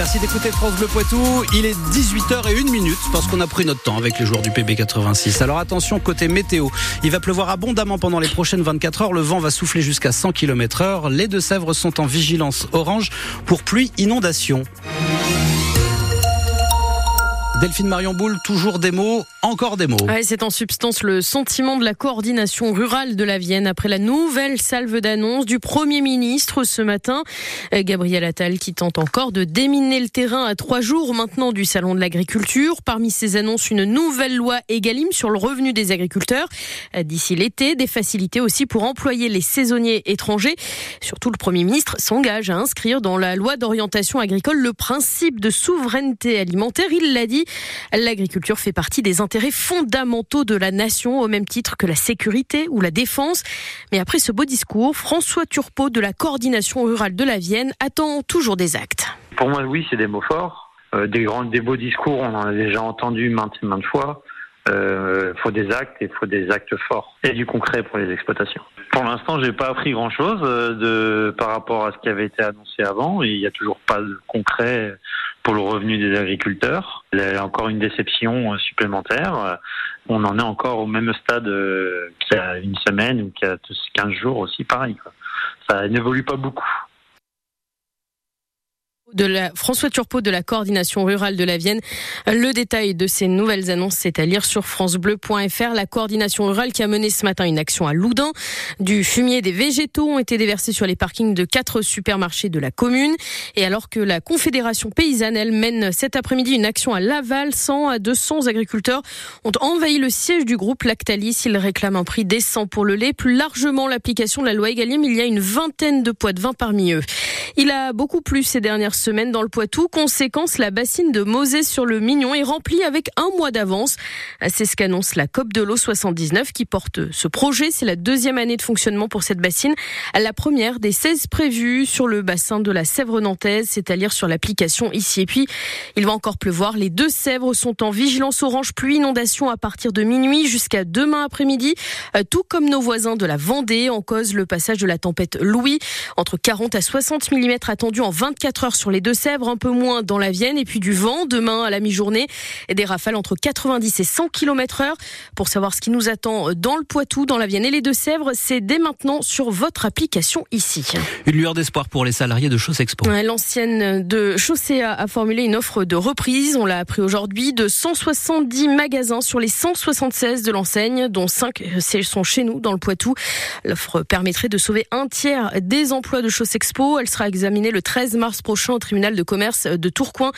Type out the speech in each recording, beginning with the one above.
Merci d'écouter France Bleu Poitou. Il est 18h01 minute parce qu'on a pris notre temps avec les joueurs du PB86. Alors attention côté météo. Il va pleuvoir abondamment pendant les prochaines 24 heures. Le vent va souffler jusqu'à 100 km heure. Les Deux-Sèvres sont en vigilance orange pour pluie inondation. Delphine Marion Boule, toujours des mots, encore des mots. c'est en substance le sentiment de la coordination rurale de la Vienne après la nouvelle salve d'annonce du Premier ministre ce matin. Euh, Gabriel Attal qui tente encore de déminer le terrain à trois jours maintenant du Salon de l'agriculture. Parmi ces annonces, une nouvelle loi Egalim sur le revenu des agriculteurs. Euh, d'ici l'été, des facilités aussi pour employer les saisonniers étrangers. Surtout, le Premier ministre s'engage à inscrire dans la loi d'orientation agricole le principe de souveraineté alimentaire. Il l'a dit, L'agriculture fait partie des intérêts fondamentaux de la nation, au même titre que la sécurité ou la défense. Mais après ce beau discours, François Turpot de la coordination rurale de la Vienne attend toujours des actes. Pour moi, oui, c'est des mots forts. Euh, des grands, des beaux discours, on en a déjà entendu maintes et maintes fois. Il euh, faut des actes et il faut des actes forts et du concret pour les exploitations. Pour l'instant, j'ai pas appris grand chose euh, de par rapport à ce qui avait été annoncé avant. Il n'y a toujours pas de concret pour le revenu des agriculteurs. A encore une déception euh, supplémentaire. On en est encore au même stade qu'il y a une semaine ou qu'il y a 15 jours aussi, pareil. Ça n'évolue pas beaucoup de François Turpot de la coordination rurale de la Vienne. Le détail de ces nouvelles annonces, c'est à lire sur francebleu.fr. La coordination rurale qui a mené ce matin une action à Loudun. Du fumier des végétaux ont été déversés sur les parkings de quatre supermarchés de la commune. Et alors que la Confédération paysanne, elle mène cet après-midi une action à Laval, 100 à 200 agriculteurs ont envahi le siège du groupe Lactalis. Ils réclament un prix décent pour le lait. Plus largement, l'application de la loi Egalim, il y a une vingtaine de poids de vin parmi eux. Il a beaucoup plu ces dernières semaine dans le Poitou. Conséquence, la bassine de Mosée sur le Mignon est remplie avec un mois d'avance. C'est ce qu'annonce la COP de l'eau 79 qui porte ce projet. C'est la deuxième année de fonctionnement pour cette bassine. La première des 16 prévues sur le bassin de la Sèvre nantaise, c'est-à-dire sur l'application ici. Et puis, il va encore pleuvoir. Les deux Sèvres sont en vigilance orange pluie inondation à partir de minuit jusqu'à demain après-midi. Euh, tout comme nos voisins de la Vendée, en cause le passage de la tempête Louis. Entre 40 à 60 mm attendus en 24 heures sur les Deux-Sèvres, un peu moins dans la Vienne, et puis du vent demain à la mi-journée, et des rafales entre 90 et 100 km heure. Pour savoir ce qui nous attend dans le Poitou, dans la Vienne et les Deux-Sèvres, c'est dès maintenant sur votre application ici. Une lueur d'espoir pour les salariés de Chaussexpo. L'ancienne de Chaussée a formulé une offre de reprise, on l'a appris aujourd'hui, de 170 magasins sur les 176 de l'enseigne, dont 5 sont chez nous dans le Poitou. L'offre permettrait de sauver un tiers des emplois de Chaussexpo. Elle sera examinée le 13 mars prochain tribunal de commerce de Tourcoing.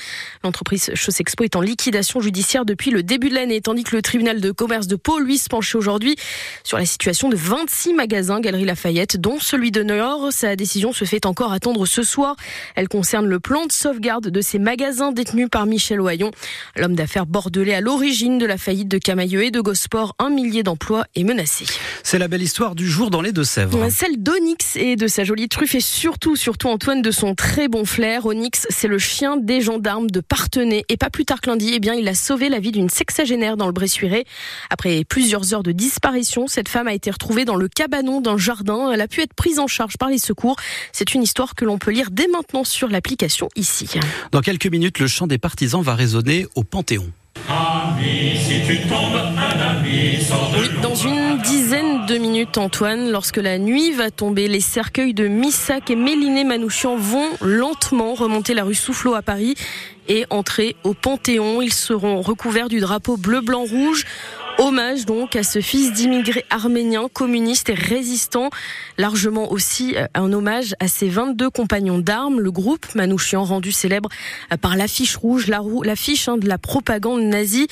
L'entreprise Chaussexpo est en liquidation judiciaire depuis le début de l'année, tandis que le tribunal de commerce de Pau, lui, se penchait aujourd'hui sur la situation de 26 magasins Galerie Lafayette, dont celui de Nord. Sa décision se fait encore attendre ce soir. Elle concerne le plan de sauvegarde de ces magasins détenus par Michel Oyon. L'homme d'affaires bordelais à l'origine de la faillite de Camailleux et de Gosport, un millier d'emplois est menacé. C'est la belle histoire du jour dans les Deux-Sèvres. Celle d'Onyx et de sa jolie truffe et surtout, surtout Antoine de son très bon flair. Onyx, c'est le chien des gendarmes de Partenay. Et pas plus tard que lundi, eh bien, il a sauvé la vie d'une sexagénaire dans le Bressuiré. Après plusieurs heures de disparition, cette femme a été retrouvée dans le cabanon d'un jardin. Elle a pu être prise en charge par les secours. C'est une histoire que l'on peut lire dès maintenant sur l'application ici. Dans quelques minutes, le chant des partisans va résonner au Panthéon. Dans une dizaine de minutes, Antoine, lorsque la nuit va tomber, les cercueils de Missac et Méliné Manouchian vont lentement remonter la rue Soufflot à Paris et entrer au Panthéon. Ils seront recouverts du drapeau bleu, blanc, rouge. Hommage donc à ce fils d'immigrés arméniens, communistes et résistants. Largement aussi euh, un hommage à ses 22 compagnons d'armes. Le groupe Manouchian rendu célèbre euh, par l'affiche rouge, l'affiche hein, de la propagande nazie.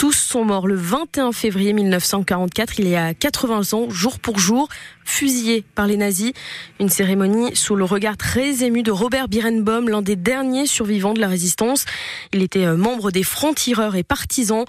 Tous sont morts le 21 février 1944, il y a 80 ans, jour pour jour, fusillés par les nazis. Une cérémonie sous le regard très ému de Robert Birenbaum, l'un des derniers survivants de la résistance. Il était euh, membre des francs-tireurs et partisans.